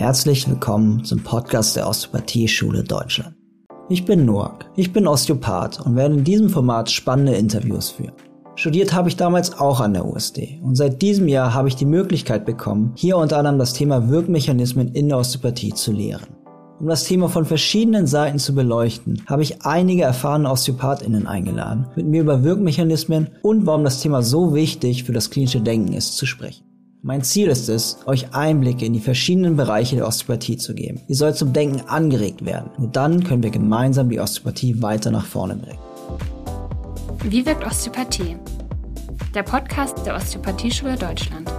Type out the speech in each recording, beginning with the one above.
Herzlich willkommen zum Podcast der Osteopathie-Schule Deutschland. Ich bin Noak, ich bin Osteopath und werde in diesem Format spannende Interviews führen. Studiert habe ich damals auch an der USD und seit diesem Jahr habe ich die Möglichkeit bekommen, hier unter anderem das Thema Wirkmechanismen in der Osteopathie zu lehren. Um das Thema von verschiedenen Seiten zu beleuchten, habe ich einige erfahrene OsteopathInnen eingeladen, mit mir über Wirkmechanismen und warum das Thema so wichtig für das klinische Denken ist, zu sprechen. Mein Ziel ist es, euch Einblicke in die verschiedenen Bereiche der Osteopathie zu geben. Ihr sollt zum Denken angeregt werden. Nur dann können wir gemeinsam die Osteopathie weiter nach vorne bringen. Wie wirkt Osteopathie? Der Podcast der Osteopathieschule Deutschland.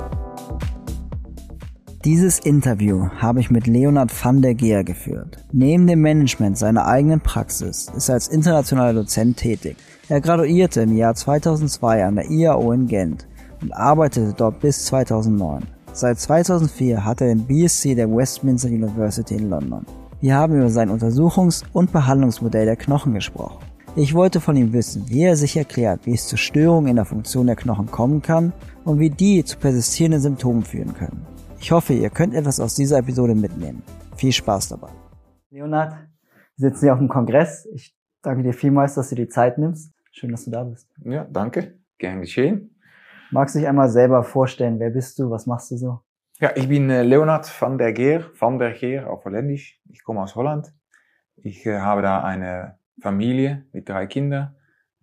Dieses Interview habe ich mit Leonard van der Geer geführt. Neben dem Management seiner eigenen Praxis ist er als internationaler Dozent tätig. Er graduierte im Jahr 2002 an der IAO in Gent und arbeitete dort bis 2009. Seit 2004 hat er den BSc der Westminster University in London. Wir haben über sein Untersuchungs- und Behandlungsmodell der Knochen gesprochen. Ich wollte von ihm wissen, wie er sich erklärt, wie es zu Störungen in der Funktion der Knochen kommen kann und wie die zu persistierenden Symptomen führen können. Ich hoffe, ihr könnt etwas aus dieser Episode mitnehmen. Viel Spaß dabei. Leonard, wir sitzen hier auf dem Kongress. Ich danke dir vielmals, dass du dir die Zeit nimmst. Schön, dass du da bist. Ja, danke. Gern geschehen. Magst du dich einmal selber vorstellen? Wer bist du? Was machst du so? Ja, ich bin äh, Leonard van der Geer, van der Geer auf Holländisch. Ich komme aus Holland. Ich äh, habe da eine Familie mit drei Kindern,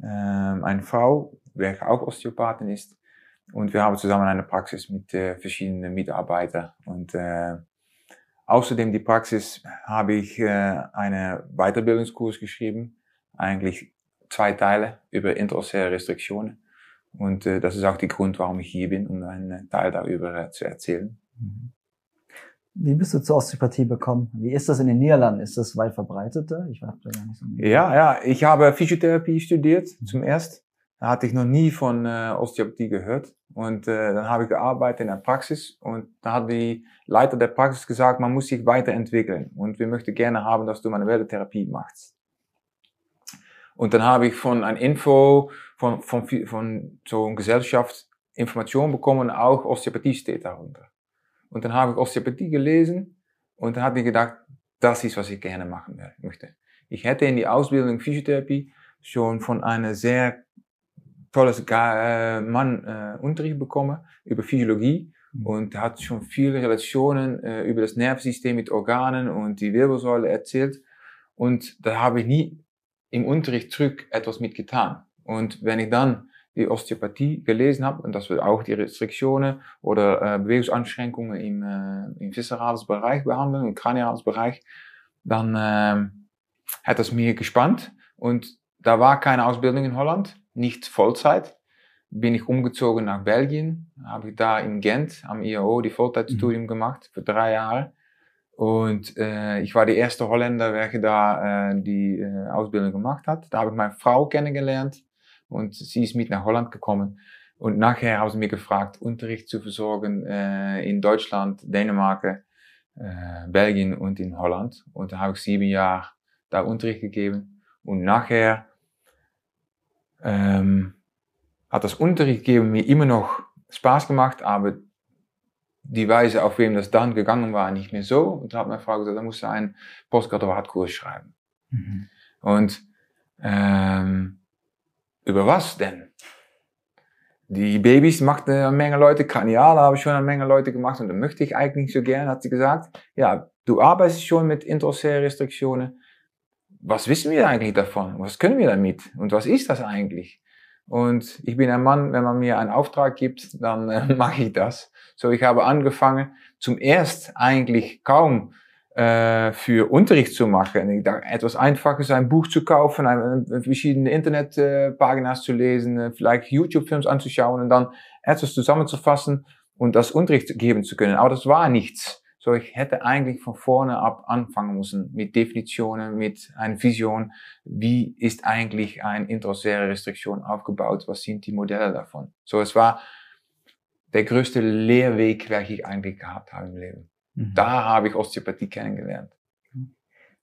ähm, eine Frau, welche auch Osteopathin ist und wir haben zusammen eine Praxis mit äh, verschiedenen Mitarbeitern. Und äh, außerdem die Praxis habe ich einen Weiterbildungskurs geschrieben, eigentlich zwei Teile über interossere Restriktionen. Und äh, das ist auch der Grund, warum ich hier bin, um einen Teil darüber äh, zu erzählen. Mhm. Wie bist du zur Osteopathie gekommen? Wie ist das in den Niederlanden? Ist das weit verbreiteter? Ich weiß da gar nicht so. Ja, ja, ich habe Physiotherapie studiert mhm. zum erst. Da hatte ich noch nie von äh, Osteopathie gehört. Und äh, dann habe ich gearbeitet in der Praxis und da hat die Leiter der Praxis gesagt, man muss sich weiterentwickeln und wir möchten gerne haben, dass du manuelle Therapie machst. Und dann habe ich von ein Info von, von, von so einer Gesellschaft Informationen bekommen, auch Osteopathie steht darunter. Und dann habe ich Osteopathie gelesen und dann habe ich gedacht, das ist, was ich gerne machen möchte. Ich hätte in die Ausbildung Physiotherapie schon von einer sehr tolles äh, Mann äh, Unterricht bekommen über Physiologie mhm. und hat schon viele Relationen äh, über das Nervensystem mit Organen und die Wirbelsäule erzählt. Und da habe ich nie im Unterricht zurück etwas mitgetan. Und wenn ich dann die Osteopathie gelesen habe, und das wird auch die Restriktionen oder äh, Bewegungsanschränkungen im, äh, im viszerales Bereich behandeln, im kraniales Bereich, dann äh, hat das mir gespannt. Und da war keine Ausbildung in Holland nicht Vollzeit. Bin ich umgezogen nach Belgien, habe ich da in Gent am IAO die Vollzeitstudium mhm. gemacht für drei Jahre. Und äh, ich war die erste Holländer, welche da äh, die äh, Ausbildung gemacht hat. Da habe ich meine Frau kennengelernt und sie ist mit nach Holland gekommen. Und nachher haben sie mir gefragt, Unterricht zu versorgen äh, in Deutschland, Dänemark, äh, Belgien und in Holland. Und da habe ich sieben Jahre da Unterricht gegeben. Und nachher ähm, hat das Unterricht geben mir immer noch Spaß gemacht, aber die Weise, auf wem das dann gegangen war, nicht mehr so. Und da hat meine Frau gesagt, da musst du einen Postgraduatkurs schreiben. Mhm. Und ähm, über was denn? Die Babys machten eine Menge Leute, Kraniale habe ich schon eine Menge Leute gemacht und dann möchte ich eigentlich so gern, hat sie gesagt. Ja, du arbeitest schon mit introsere Restriktionen was wissen wir eigentlich davon? Was können wir damit? Und was ist das eigentlich? Und ich bin ein Mann, wenn man mir einen Auftrag gibt, dann äh, mache ich das. So, ich habe angefangen, zum erst eigentlich kaum äh, für Unterricht zu machen. Etwas Einfaches, ein Buch zu kaufen, verschiedene Internetpaginas zu lesen, äh, vielleicht YouTube-Films anzuschauen und dann etwas zusammenzufassen und das Unterricht geben zu können. Aber das war nichts. So, ich hätte eigentlich von vorne ab anfangen müssen mit Definitionen, mit einer Vision. Wie ist eigentlich eine introsere Restriktion aufgebaut? Was sind die Modelle davon? So, es war der größte Lehrweg, welchen ich eigentlich gehabt habe im Leben. Mhm. Da habe ich Osteopathie kennengelernt.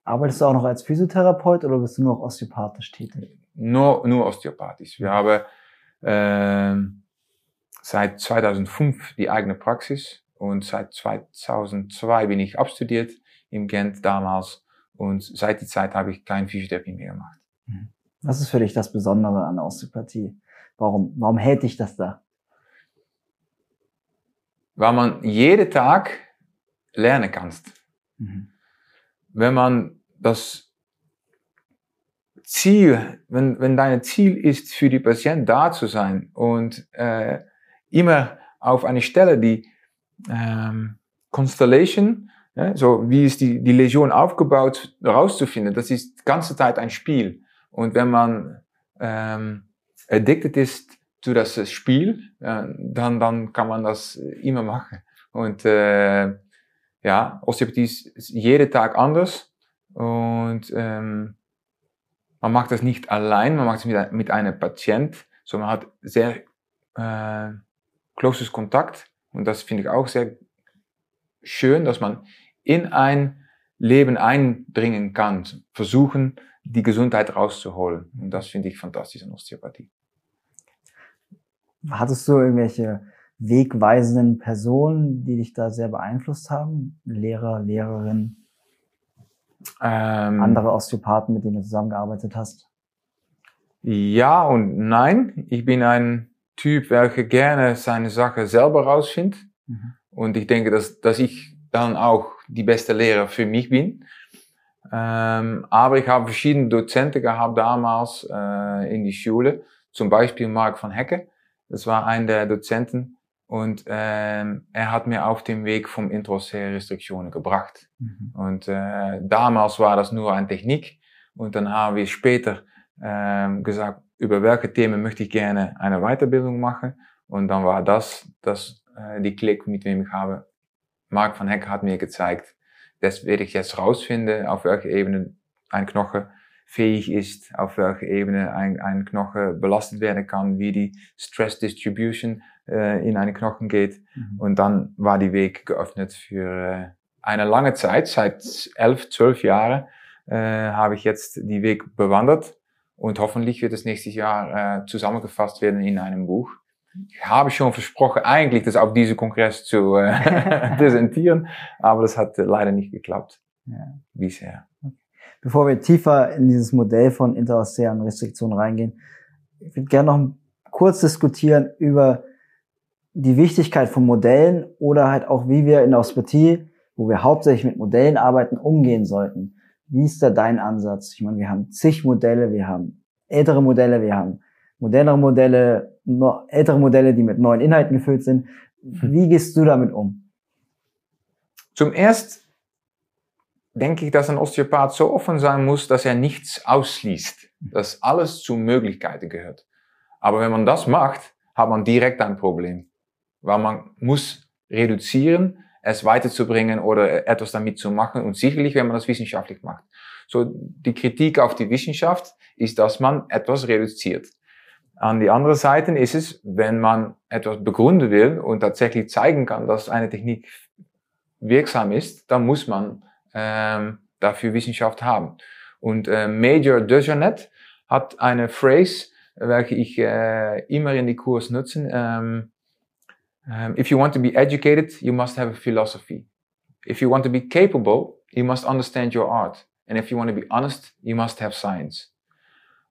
Arbeitest du auch noch als Physiotherapeut oder bist du nur osteopathisch tätig? Nur, nur osteopathisch. Wir haben äh, seit 2005 die eigene Praxis und seit 2002 bin ich abstudiert im Gent damals und seit die Zeit habe ich keine Physiotherapie mehr gemacht. Mhm. Was ist für dich das Besondere an Osteopathie? Warum, warum hält dich das da? Weil man jeden Tag lernen kannst. Mhm. Wenn man das Ziel, wenn, wenn dein Ziel ist, für die Patient da zu sein und äh, immer auf eine Stelle die ähm, Constellation, ja, so wie ist die, die Lesion aufgebaut, rauszufinden, das ist die ganze Zeit ein Spiel. Und wenn man ähm, addicted ist zu das Spiel, äh, dann, dann kann man das immer machen. Und äh, ja, Osteopathie ist jeden Tag anders und ähm, man macht das nicht allein, man macht es mit, mit einem Patient, so man hat sehr äh, closes Kontakt und das finde ich auch sehr schön, dass man in ein Leben eindringen kann, versuchen, die Gesundheit rauszuholen. Und das finde ich fantastisch an Osteopathie. Hattest du irgendwelche wegweisenden Personen, die dich da sehr beeinflusst haben? Lehrer, Lehrerin? Ähm, andere Osteopathen, mit denen du zusammengearbeitet hast? Ja und nein. Ich bin ein Typ, welcher gerne seine Sache selber rausfindet. Mhm. Und ich denke, dass, dass ich dann auch die beste Lehrer für mich bin. Ähm, aber ich habe verschiedene Dozenten gehabt damals äh, in die Schule. Zum Beispiel Mark van Hecke. Das war ein der Dozenten. Und ähm, er hat mir auf dem Weg vom Introsea-Restriktionen gebracht. Mhm. Und äh, damals war das nur eine Technik. Und dann haben wir später ähm, gesagt, über welche Themen möchte ich gerne eine Weiterbildung machen. Und dann war das, das äh, die Klick, mit wem ich habe. Mark van Heck hat mir gezeigt, das werde ich jetzt rausfinden, auf welcher Ebene ein Knochen fähig ist, auf welcher Ebene ein, ein Knochen belastet werden kann, wie die Stress Distribution äh, in einen Knochen geht. Mhm. Und dann war die Weg geöffnet für äh, eine lange Zeit, seit elf, zwölf Jahren äh, habe ich jetzt die Weg bewandert und hoffentlich wird es nächstes Jahr äh, zusammengefasst werden in einem Buch. Ich habe schon versprochen, eigentlich das auf diesem Kongress zu äh, präsentieren, aber das hat leider nicht geklappt ja. bisher. Okay. Bevor wir tiefer in dieses Modell von interostearen Restriktionen reingehen, ich würde gerne noch kurz diskutieren über die Wichtigkeit von Modellen oder halt auch, wie wir in der Osteopathie, wo wir hauptsächlich mit Modellen arbeiten, umgehen sollten. Wie ist da dein Ansatz? Ich meine, wir haben zig Modelle, wir haben ältere Modelle, wir haben modernere Modelle, ältere Modelle, die mit neuen Inhalten gefüllt sind. Wie gehst du damit um? Zum erst denke ich, dass ein Osteopath so offen sein muss, dass er nichts ausschließt, dass alles zu Möglichkeiten gehört. Aber wenn man das macht, hat man direkt ein Problem, weil man muss reduzieren, es weiterzubringen oder etwas damit zu machen und sicherlich, wenn man das wissenschaftlich macht. So, die Kritik auf die Wissenschaft ist, dass man etwas reduziert. An die andere Seite ist es, wenn man etwas begründen will und tatsächlich zeigen kann, dass eine Technik wirksam ist, dann muss man ähm, dafür Wissenschaft haben. Und äh, Major Dejanet hat eine Phrase, welche ich äh, immer in die Kurs nutze. Ähm, um, if you want to be educated, you must have a philosophy. If you want to be capable, you must understand your art. And if you want to be honest, you must have science.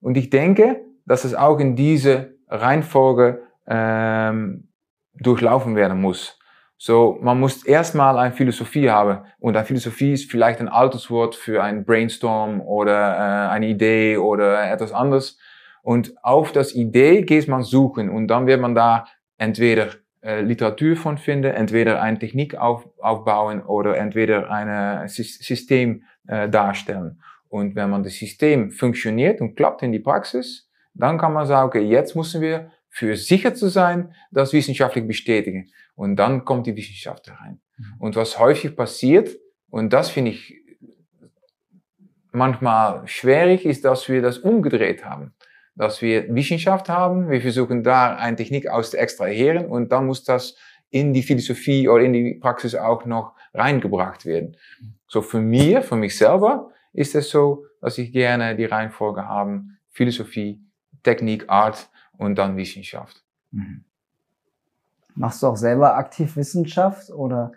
Und ich denke, dass es auch in diese Reihenfolge ähm, durchlaufen werden muss. So, man muss erstmal eine Philosophie haben. Und eine Philosophie ist vielleicht ein altes Wort für ein Brainstorm oder äh, eine Idee oder etwas anderes. Und auf das Idee geht man suchen und dann wird man da entweder äh, Literatur von finden, entweder eine Technik auf, aufbauen oder entweder ein System äh, darstellen. Und wenn man das System funktioniert und klappt in die Praxis, dann kann man sagen, okay, jetzt müssen wir für sicher zu sein, das wissenschaftlich bestätigen. Und dann kommt die Wissenschaft rein. Mhm. Und was häufig passiert, und das finde ich manchmal schwierig, ist, dass wir das umgedreht haben. Dass wir Wissenschaft haben, wir versuchen da eine Technik aus zu extrahieren und dann muss das in die Philosophie oder in die Praxis auch noch reingebracht werden. So für mir, für mich selber, ist es so, dass ich gerne die Reihenfolge haben, Philosophie, Technik, Art und dann Wissenschaft. Mhm. Machst du auch selber aktiv Wissenschaft oder?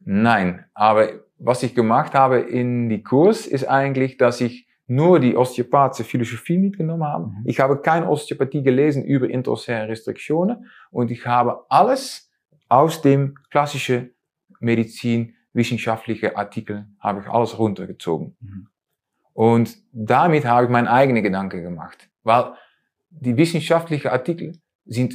Nein, aber was ich gemacht habe in die Kurs ist eigentlich, dass ich nur die osteopathische Philosophie mitgenommen habe. Mhm. Ich habe keine Osteopathie gelesen über intraosäre Restriktionen und ich habe alles aus dem klassischen Medizin wissenschaftliche Artikel habe ich alles runtergezogen. Mhm. Und damit habe ich meinen eigenen Gedanken gemacht, weil die wissenschaftlichen Artikel sind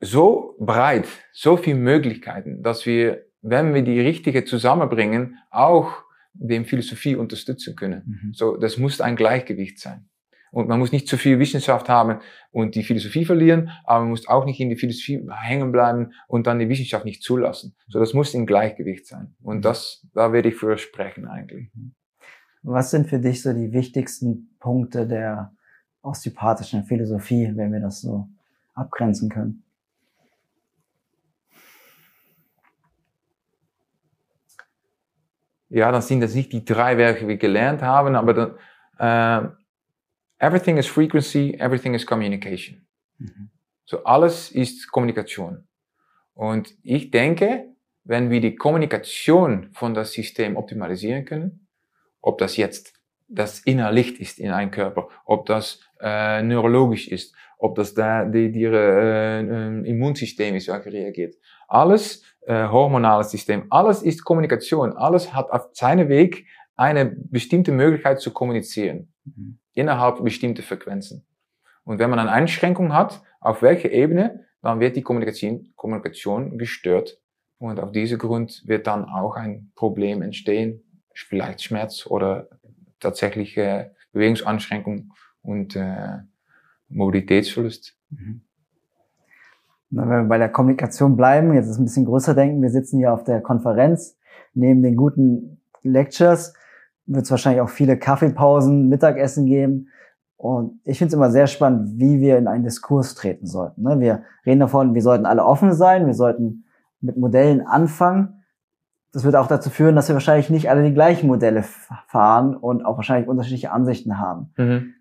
so breit, so viele Möglichkeiten, dass wir, wenn wir die richtige zusammenbringen, auch dem Philosophie unterstützen können. Mhm. So, das muss ein Gleichgewicht sein. Und man muss nicht zu viel Wissenschaft haben und die Philosophie verlieren, aber man muss auch nicht in die Philosophie hängen bleiben und dann die Wissenschaft nicht zulassen. So, das muss im Gleichgewicht sein. Und mhm. das, da werde ich für sprechen eigentlich. Mhm. Was sind für dich so die wichtigsten Punkte der osteopathischen Philosophie, wenn wir das so abgrenzen können? Ja, dann sind das nicht die drei Werke, die wir gelernt haben, aber dann, äh, everything is frequency, everything is communication. Mhm. So alles ist Kommunikation. Und ich denke, wenn wir die Kommunikation von das System optimalisieren können, ob das jetzt das Innerlicht ist in einem Körper, ob das äh, neurologisch ist, ob das da die, die äh, äh, Immunsystem ist, wie reagiert. Alles äh, hormonales System, alles ist Kommunikation, alles hat auf seinem Weg eine bestimmte Möglichkeit zu kommunizieren mhm. innerhalb bestimmter Frequenzen. Und wenn man eine Einschränkung hat, auf welcher Ebene, dann wird die Kommunikation, Kommunikation gestört. Und auf diesem Grund wird dann auch ein Problem entstehen, vielleicht Schmerz oder tatsächliche Bewegungsanschränkung und äh, Mobilitätsverlust. Mhm. Wenn wir bei der Kommunikation bleiben, jetzt ist ein bisschen größer denken, wir sitzen hier auf der Konferenz, neben den guten Lectures wird es wahrscheinlich auch viele Kaffeepausen, Mittagessen geben. Und ich finde es immer sehr spannend, wie wir in einen Diskurs treten sollten. Ne? Wir reden davon, wir sollten alle offen sein, wir sollten mit Modellen anfangen. Das wird auch dazu führen, dass wir wahrscheinlich nicht alle die gleichen Modelle fahren und auch wahrscheinlich unterschiedliche Ansichten haben. Mhm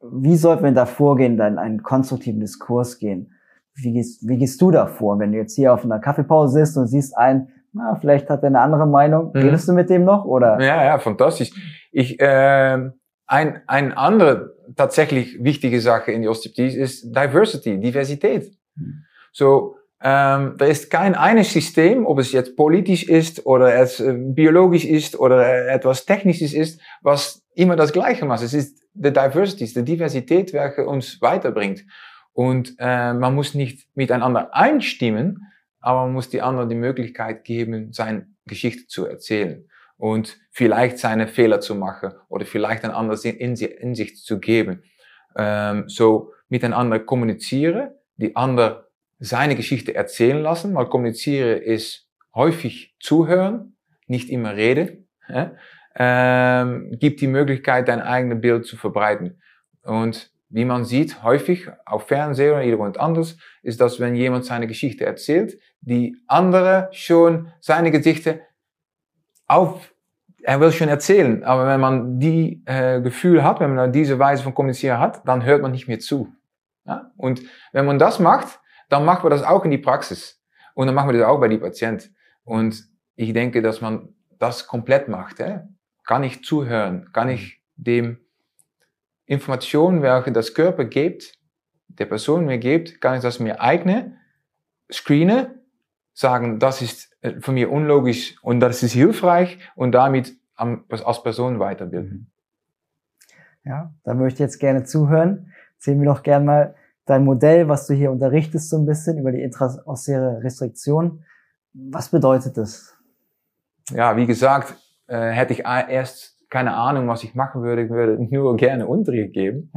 wie sollten wir da vorgehen, dann in einen konstruktiven Diskurs gehen? Wie gehst, wie gehst du da vor, wenn du jetzt hier auf einer Kaffeepause sitzt und siehst einen, na, vielleicht hat er eine andere Meinung, mhm. redest du mit dem noch, oder? Ja, ja, fantastisch. Ich, äh, ein, ein andere tatsächlich wichtige Sache in die Osteopathie ist Diversity, Diversität. Mhm. So, ähm, da ist kein eines System, ob es jetzt politisch ist oder es äh, biologisch ist oder etwas technisches ist, was immer das Gleiche macht. Es ist the diversity, die Diversität, welche uns weiterbringt. Und äh, man muss nicht miteinander einstimmen, aber man muss die anderen die Möglichkeit geben, seine Geschichte zu erzählen und vielleicht seine Fehler zu machen oder vielleicht ein anderes Insicht zu geben. Ähm, so miteinander kommunizieren, die andere seine Geschichte erzählen lassen, weil kommunizieren ist häufig zuhören, nicht immer reden. Ja? ähm, gibt die Möglichkeit, dein eigenes Bild zu verbreiten. Und wie man sieht, häufig auf Fernsehen oder irgendwo anders, ist, dass wenn jemand seine Geschichte erzählt, die andere schon seine Geschichte auf, er will schon erzählen, aber wenn man die äh, Gefühl hat, wenn man diese Weise von Kommunizieren hat, dann hört man nicht mehr zu. Ja? Und wenn man das macht, dann macht man das auch in die Praxis. Und dann machen wir das auch bei die Patienten. Und ich denke, dass man das komplett macht. Ja? Kann ich zuhören? Kann ich dem Informationen, welche das Körper gibt, der Person mir gibt, kann ich das mir eignen, screenen, sagen, das ist äh, von mir unlogisch und das ist hilfreich und damit als Person weiterbilden. Ja, da möchte ich jetzt gerne zuhören. Erzähl mir doch gerne mal dein Modell, was du hier unterrichtest, so ein bisschen über die intraossiäre Restriktion. Was bedeutet das? Ja, wie gesagt, äh, hätte ich erst keine Ahnung, was ich machen würde, ich würde nur gerne Unterricht geben.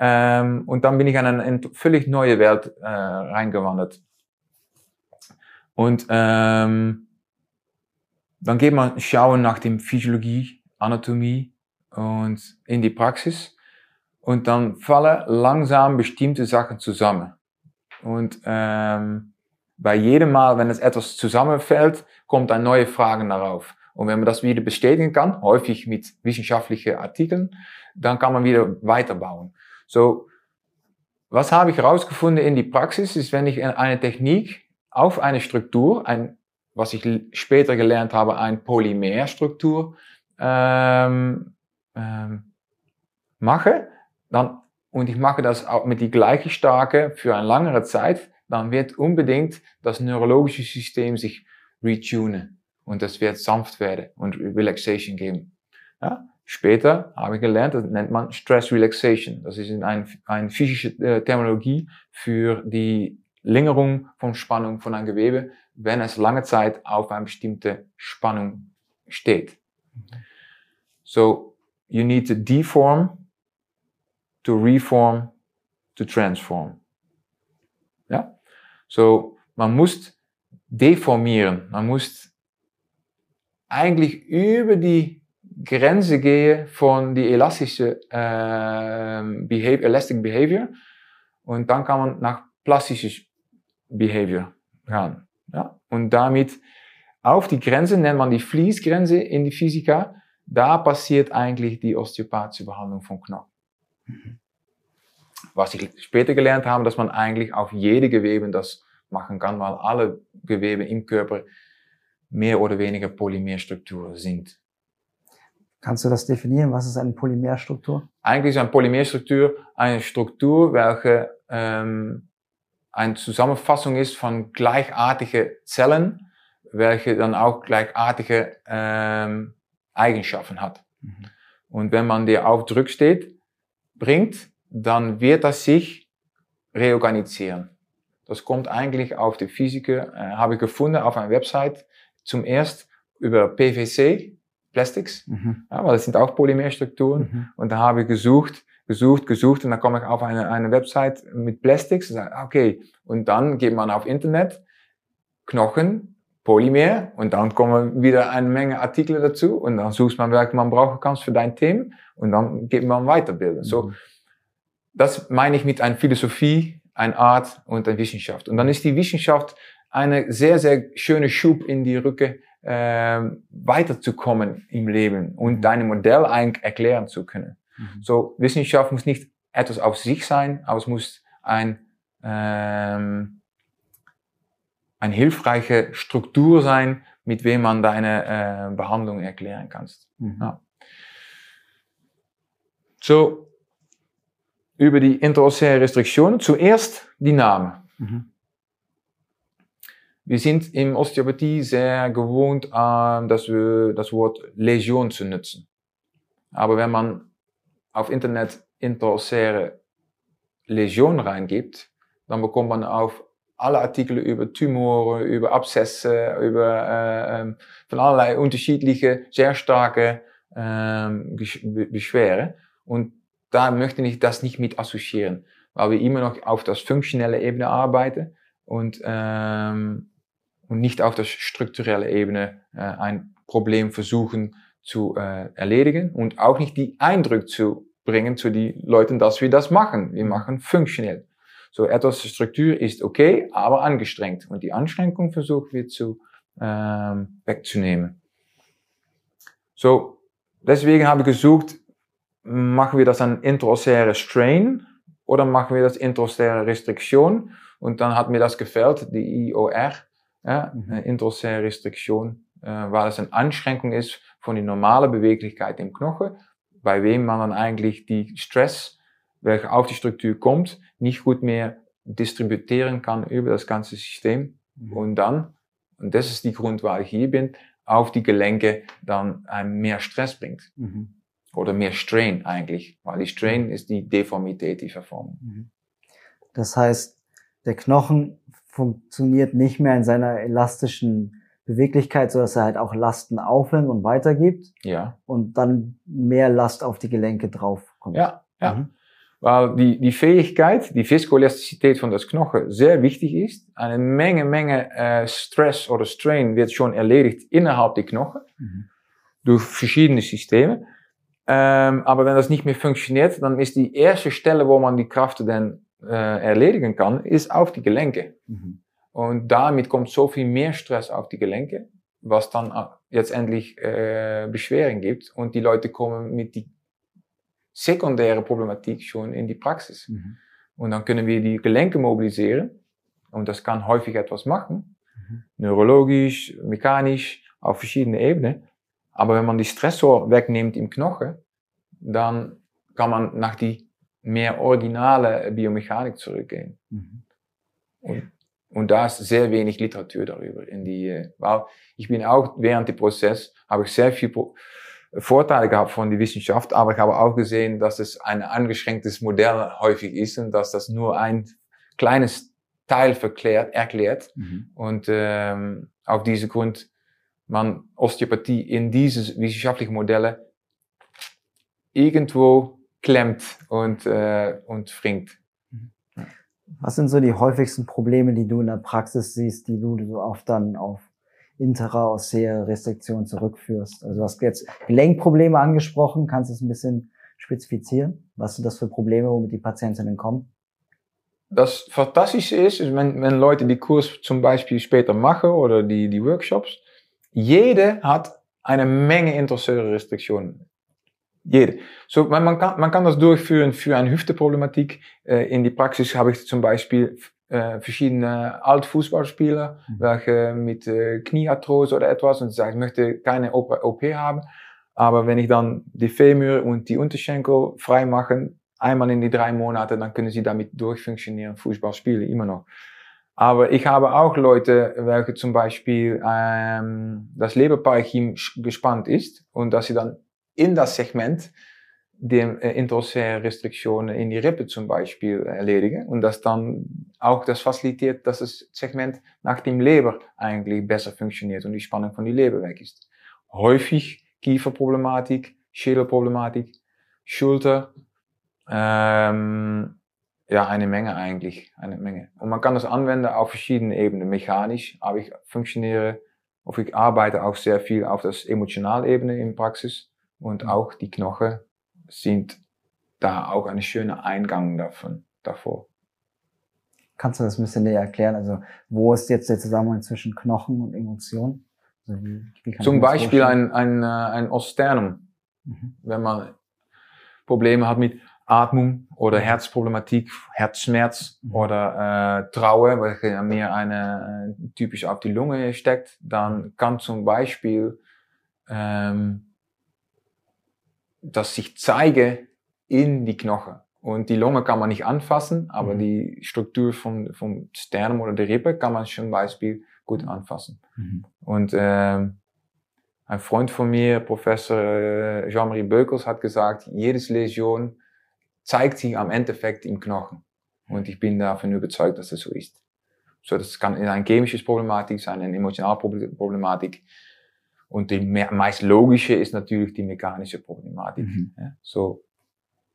Ähm, und dann bin ich in eine völlig neue Welt äh, reingewandert. Und ähm, dann geht man schauen nach dem Physiologie, Anatomie und in die Praxis. Und dann fallen langsam bestimmte Sachen zusammen. Und ähm, bei jedem Mal, wenn es etwas zusammenfällt, kommt eine neue Frage darauf. Und wenn man das wieder bestätigen kann, häufig mit wissenschaftlichen Artikeln, dann kann man wieder weiterbauen. So, was habe ich herausgefunden in die Praxis, ist, wenn ich eine Technik auf eine Struktur, ein, was ich später gelernt habe, ein Polymerstruktur ähm, ähm, mache, dann, und ich mache das auch mit die gleiche Starke für eine langere Zeit, dann wird unbedingt das neurologische System sich retunen und das wird sanft werden und Relaxation geben. Ja? Später habe ich gelernt, das nennt man Stress Relaxation. Das ist eine, eine physische äh, Terminologie für die Längerung von Spannung von einem Gewebe, wenn es lange Zeit auf eine bestimmte Spannung steht. So, you need to deform, to reform, to transform. Ja? So, man muss deformieren, man muss eigentlich über die Grenze gehe von die elastische äh, behavior, elastic behavior und dann kann man nach plastisches behavior gaan. Ja? Und damit auf die Grenze nennt man die Fließgrenze in die Physika. Da passiert eigentlich die osteopathische Behandlung von Knochen. Was ich später gelernt habe, dass man eigentlich auf jede Gewebe das machen kann, weil alle Gewebe im Körper mehr oder weniger Polymerstrukturen sind. Kannst du das definieren? Was ist eine Polymerstruktur? Eigentlich ist eine Polymerstruktur eine Struktur, welche ähm, eine Zusammenfassung ist von gleichartigen Zellen, welche dann auch gleichartige ähm, Eigenschaften hat. Mhm. Und wenn man die auf Druck steht, bringt, dann wird das sich reorganisieren. Das kommt eigentlich auf die Physik, äh, habe ich gefunden auf einer Website, zum erst über PVC, Plastics, mhm. ja, weil das sind auch Polymerstrukturen. Mhm. Und da habe ich gesucht, gesucht, gesucht und dann komme ich auf eine, eine Website mit Plastics und sage, okay, und dann geht man auf Internet, Knochen, Polymer und dann kommen wieder eine Menge Artikel dazu und dann sucht man, welche man brauchen kann für dein Thema und dann geht man weiterbilden. Mhm. So, das meine ich mit einer Philosophie, eine Art und eine Wissenschaft. Und dann ist die Wissenschaft eine sehr, sehr schöne Schub in die Rücke äh, weiterzukommen im Leben und mhm. deine Modell eigentlich erklären zu können. Mhm. So, Wissenschaft muss nicht etwas auf sich sein, aber es muss ein, ähm, eine hilfreiche Struktur sein, mit wem man deine äh, Behandlung erklären kannst. Mhm. Ja. So, über die interossäre Restriktionen. Zuerst die Namen. Mhm. Wir sind im Osteopathie sehr gewohnt, äh, dass wir das Wort Läsion zu nutzen. Aber wenn man auf Internet interossäre Läsion reingibt, dann bekommt man auf alle Artikel über Tumoren, über Abszesse, über äh, ähm, von allerlei unterschiedliche, sehr starke äh, Beschwerden. Und da möchte ich das nicht mit assoziieren, weil wir immer noch auf das funktionelle Ebene arbeiten und ähm, und nicht auf der strukturellen Ebene äh, ein Problem versuchen zu äh, erledigen und auch nicht die Eindruck zu bringen zu den Leuten, dass wir das machen. Wir machen funktionell. So etwas Struktur ist okay, aber angestrengt. Und die Anstrengung versuchen wir zu ähm, wegzunehmen. So, deswegen habe ich gesucht, machen wir das ein introsäre Strain oder machen wir das introsäre Restriktion? Und dann hat mir das gefällt, die IOR ja, eine introsäre Restriktion, äh, weil es eine Anschränkung ist von der normalen Beweglichkeit im Knochen, bei wem man dann eigentlich die Stress, welcher auf die Struktur kommt, nicht gut mehr distributieren kann über das ganze System mhm. und dann, und das ist die Grund, warum ich hier bin, auf die Gelenke dann einem mehr Stress bringt. Mhm. Oder mehr Strain eigentlich, weil die Strain ist die Deformität, die Verformung. Mhm. Das heißt, der Knochen funktioniert nicht mehr in seiner elastischen Beweglichkeit, so dass er halt auch Lasten aufnimmt und weitergibt. Ja. Und dann mehr Last auf die Gelenke draufkommt. Ja, ja. Mhm. Weil die, die Fähigkeit, die Viskoelastizität von das Knochen sehr wichtig ist. Eine Menge, Menge äh, Stress oder Strain wird schon erledigt innerhalb der Knochen. Mhm. Durch verschiedene Systeme. Ähm, aber wenn das nicht mehr funktioniert, dann ist die erste Stelle, wo man die Kraft dann erledigen kann, ist auf die Gelenke. Mhm. Und damit kommt so viel mehr Stress auf die Gelenke, was dann jetzt endlich äh, Beschwerden gibt und die Leute kommen mit die sekundäre Problematik schon in die Praxis. Mhm. Und dann können wir die Gelenke mobilisieren und das kann häufig etwas machen. Neurologisch, mechanisch, auf verschiedene Ebenen. Aber wenn man die Stressor wegnimmt im Knochen, dann kann man nach die mehr originale Biomechanik zurückgehen. Mhm. Und, und da ist sehr wenig Literatur darüber. In die, weil ich bin auch während dem Prozess, habe ich sehr viel Pro Vorteile gehabt von der Wissenschaft, aber ich habe auch gesehen, dass es ein angeschränktes Modell häufig ist und dass das nur ein kleines Teil verklärt, erklärt. Mhm. Und ähm, auf diesen Grund man Osteopathie in diese wissenschaftlichen Modelle irgendwo klemmt und, äh, und fringt. Was sind so die häufigsten Probleme, die du in der Praxis siehst, die du so oft dann auf intraossäre Restriktion zurückführst? Also du hast jetzt Gelenkprobleme angesprochen, kannst du es ein bisschen spezifizieren? Was sind das für Probleme, womit die Patientinnen kommen? Das Fantastische ist, ist wenn, wenn Leute die Kurs zum Beispiel später machen oder die, die Workshops, jede hat eine Menge intraossäre Restriktionen. Jede. So, man, kann, man kann das durchführen für eine Hüfteproblematik. Äh, in die Praxis habe ich zum Beispiel äh, verschiedene Altfußballspieler, Mhm. welche mit äh, Kniearthrose oder etwas und sagen, ich möchte keine OP haben. Aber wenn ich dann die Femur und die Unterschenkel frei machen, einmal in die drei Monate, dann können sie damit durchfunktionieren, Fußball spielen, immer noch. Aber ich habe auch Leute, welche zum Beispiel ähm, das Leberparenchym sch- gespannt ist und dass sie dann in das Segment die äh, intraossäre Restriktionen in die Rippe zum Beispiel erledigen und das dann auch das facilitiert, dass das Segment nach dem Leber eigentlich besser funktioniert und die Spannung von die Leber weg ist. Häufig Kieferproblematik, Schädelproblematik, Schulter, ähm, ja, eine Menge eigentlich, eine Menge. Und man kann das anwenden auf verschiedene Ebenen. Mechanisch, aber ich funktioniere, of ich arbeite auch sehr viel auf das emotionale Ebene in Praxis und auch die Knochen sind da auch ein schöner Eingang davon, davor. Kannst du das ein bisschen näher erklären? Also wo ist jetzt der Zusammenhang zwischen Knochen und Emotion? Also Zum mir Beispiel vorstellen? ein, ein, äh, ein Osternum, Mhm. wenn man Probleme hat mit Atmung oder Herzproblematik, Herzschmerz Mhm. oder äh, Trauer, welche mehr eine äh, typisch auf die Lunge steckt, dann kann zum Beispiel ähm, das sich zeige in die Knochen. Und die Lunge kann man nicht anfassen, aber Mhm. die Struktur vom, vom Sternum oder der Rippe kann man zum Beispiel gut anfassen. Mhm. Und ähm, ein Freund von mir, Professor äh, Jean-Marie Beukels, hat gesagt, jedes Läsion zeigt sich am Endeffekt im Knochen. Und ich bin davon überzeugt, dass das so ist. So, das kann eine chemische Problematik sein, eine emotionale Proble- Problematik. Und die me- meist logische ist natürlich die mechanische Problematik. Mhm. Ja? So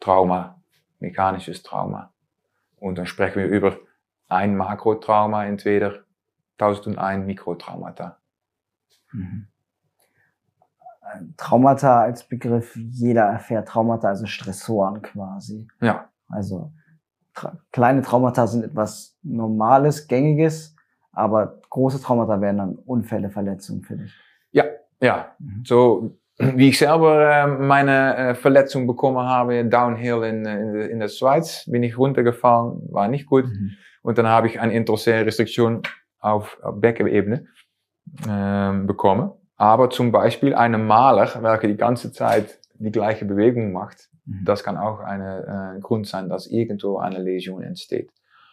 Trauma, mechanisches Trauma. Und dann sprechen wir über ein Makrotrauma, entweder 1001 Mikrotraumata. Mhm. Traumata als Begriff, jeder erfährt Traumata, also Stressoren quasi. Ja, Also tra kleine Traumata sind etwas Normales, Gängiges, aber große Traumata wären dann Unfälle, Verletzungen für dich. ja. Mhm. So wie ich selber äh, meine äh, Verletzung bekommen habe, Downhill in, äh, in, in der Schweiz, bin ich runtergefallen, war nicht gut. Mhm. Und dann habe ich eine intraossäre Restriktion auf, auf Beckenebene ähm, bekommen. Aber zum Beispiel eine Maler, welche die ganze Zeit die gleiche Bewegung macht, Mhm. das kann auch eine, äh, Grund sein, dass irgendwo eine Läsion entsteht.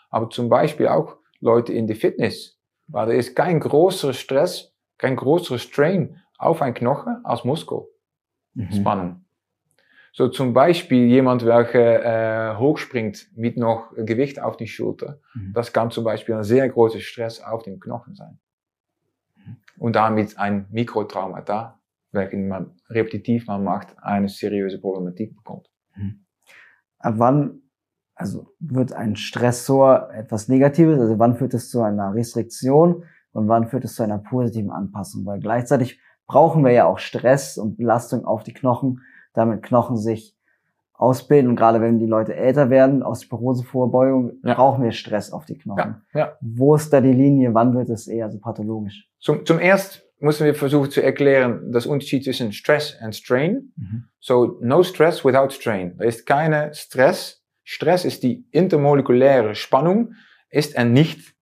Aber zum Beispiel auch Leute in der Fitness, weil da ist kein größerer Stress, kein größerer Strain auf ein Knochen als Muskelspannung. Mhm. So zum Beispiel jemand, welcher äh, hochspringt mit noch Gewicht auf die Schulter. Mhm. Das kann zum Beispiel ein sehr großer Stress auf dem Knochen sein. Und damit ein Mikrotraumata, welchen man repetitiv mal macht, eine seriöse Problematik bekommt. Ab wann, also wird ein Stressor etwas Negatives, also wann führt es zu einer Restriktion und wann führt es zu einer positiven Anpassung? Weil gleichzeitig brauchen wir ja auch Stress und Belastung auf die Knochen, damit Knochen sich ausbilden. Und gerade wenn die Leute älter werden, Osteoporosevorbeugung, Ja. brauchen wir Stress auf die Knochen. Ja, ja. Wo ist da die Linie? Wann wird es eher so pathologisch? Zum, zum erst müssen wir versuchen zu erklären, das Unterschied zwischen Stress und Strain. So, no stress without strain. Da ist keine Stress. Stress ist die intermolekuläre Spannung, ist er nicht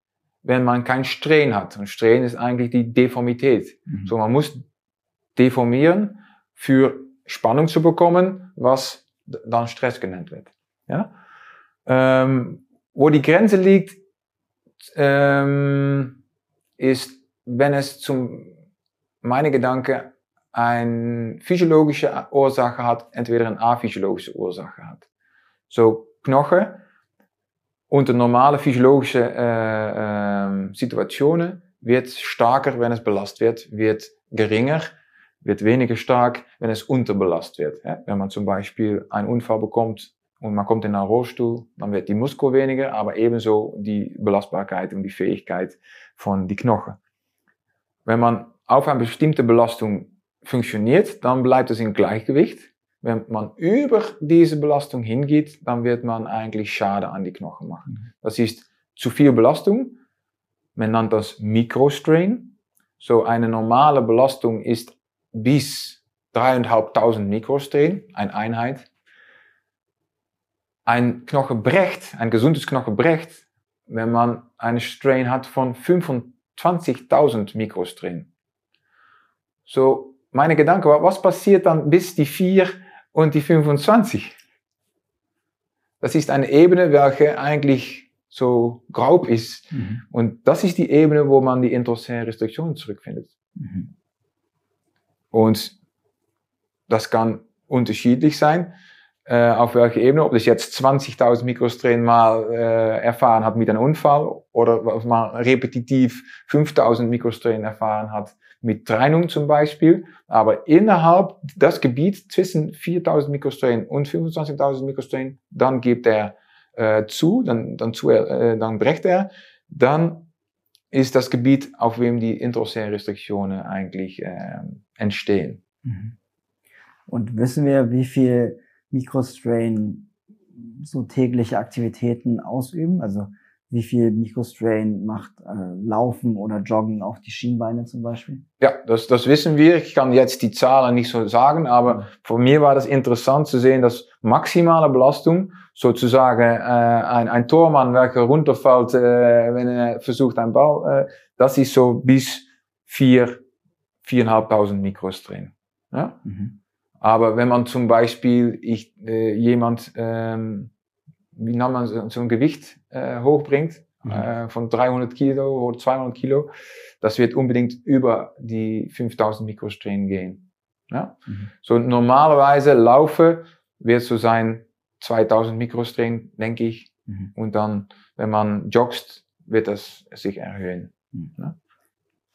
wenn man kein Strain hat. Und Strain ist eigentlich die Deformität. Mhm. So, man muss deformieren für Spannung zu bekommen, was dann Stress genannt wird. Ja? Ähm, wo die Grenze liegt, ähm, ist, wenn es zum, meine Gedanke, eine physiologische Ursache hat, entweder eine aphysiologische Ursache hat. So Knochen unter normale physiologische äh, äh, Situationen wird starker, wenn es belastet wird, wird geringer, wird weniger stark, wenn es unterbelastet wird. Ja? Wenn man zum Beispiel einen Unfall bekommt und man kommt in einen Rollstuhl, dann wird die Muskel weniger, aber ebenso die Belastbarkeit und die Fähigkeit von die Knochen. Wenn man auf eine bestimmte Belastung funktioniert, dann bleibt es in Gleichgewicht. Wenn man über diese Belastung hingeht, dann wird man eigentlich Schade an die Knochen machen. Das ist zu viel Belastung. Man nennt das Mikrostrain. So eine normale Belastung ist bis 3.500 Mikrostrain, eine Einheit. Ein Knochen brecht, ein gesundes Knochen brecht, wenn man einen Strain hat von 25.000 Mikrostrain. So, meine Gedanke war, was passiert dann bis die 4 und die 25? Das ist eine Ebene, welche eigentlich so grob ist. Mhm. Und das ist die Ebene, wo man die intraoceane Restriktionen zurückfindet. Mhm. Und das kann unterschiedlich sein, äh, auf welcher Ebene, ob das jetzt 20.000 Mikrostrain mal äh, erfahren hat mit einem Unfall oder ob man repetitiv 5.000 Mikrostrain erfahren hat mit Trennung zum Beispiel. Aber innerhalb das Gebiet zwischen 4.000 Mikrostrain und 25.000 Mikrostrain, dann gibt er äh, zu, dann, dann, zu, äh, dann brecht er, dann ist das Gebiet, auf dem die intraoceane Restriktionen eigentlich äh, entstehen. Mhm. Und wissen wir, wie viel Mikrostrain so tägliche Aktivitäten ausüben? Also wie viel Mikrostrain macht äh, Laufen oder Joggen auf die Schienbeine zum Beispiel? Ja, das, das wissen wir. Ich kann jetzt die Zahlen nicht so sagen, aber für mir war das interessant zu sehen, dass maximale Belastung sozusagen äh, ein, ein Tormann, welcher runterfällt, äh, wenn er versucht einen Ball, äh, das ist so bis vier, viereinhalbtausend Mikros drin. Ja? Mhm. Aber wenn man zum Beispiel ich, äh, jemand, ähm, wie nennt man so, so ein Gewicht äh, hochbringt, mhm. äh, von 300 Kilo oder 200 Kilo, das wird unbedingt über die 5000 Mikrostrain gehen. Ja? Mhm. So normalerweise laufe wird so sein 2000 Mikrostrain, denke ich. Mhm. Und dann, wenn man joggst, wird das sich erhöhen. Mhm. Ja?